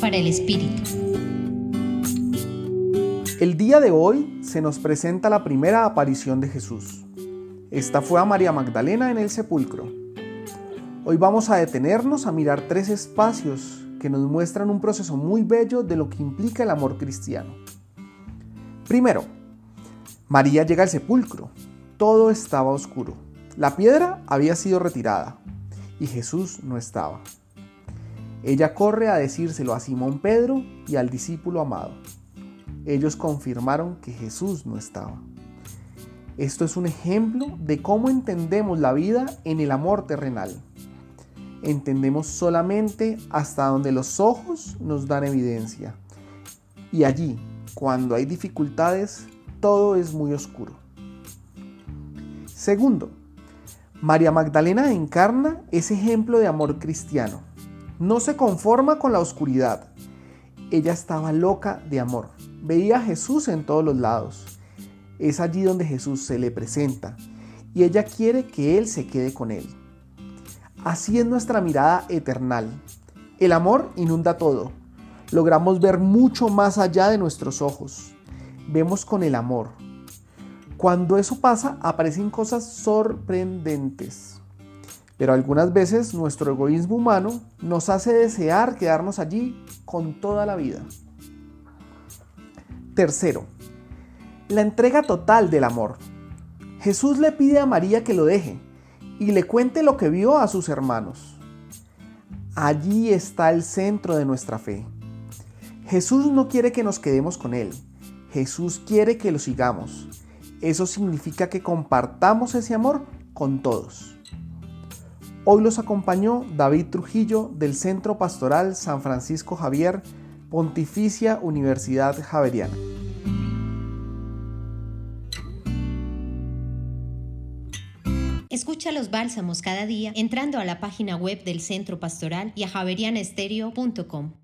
Para el Espíritu. El día de hoy se nos presenta la primera aparición de Jesús. Esta fue a María Magdalena en el sepulcro. Hoy vamos a detenernos a mirar tres espacios que nos muestran un proceso muy bello de lo que implica el amor cristiano. Primero, María llega al sepulcro. Todo estaba oscuro. La piedra había sido retirada y Jesús no estaba. Ella corre a decírselo a Simón Pedro y al discípulo amado. Ellos confirmaron que Jesús no estaba. Esto es un ejemplo de cómo entendemos la vida en el amor terrenal. Entendemos solamente hasta donde los ojos nos dan evidencia. Y allí, cuando hay dificultades, todo es muy oscuro. Segundo, María Magdalena encarna ese ejemplo de amor cristiano. No se conforma con la oscuridad. Ella estaba loca de amor. Veía a Jesús en todos los lados. Es allí donde Jesús se le presenta y ella quiere que Él se quede con Él. Así es nuestra mirada eternal. El amor inunda todo. Logramos ver mucho más allá de nuestros ojos. Vemos con el amor, cuando eso pasa, aparecen cosas sorprendentes. Pero algunas veces nuestro egoísmo humano nos hace desear quedarnos allí con toda la vida. Tercero, la entrega total del amor. Jesús le pide a María que lo deje y le cuente lo que vio a sus hermanos. Allí está el centro de nuestra fe. Jesús no quiere que nos quedemos con Él. Jesús quiere que lo sigamos. Eso significa que compartamos ese amor con todos. Hoy los acompañó David Trujillo del Centro Pastoral San Francisco Javier, Pontificia Universidad Javeriana. Escucha los bálsamos cada día entrando a la página web del Centro Pastoral y a javerianestereo.com.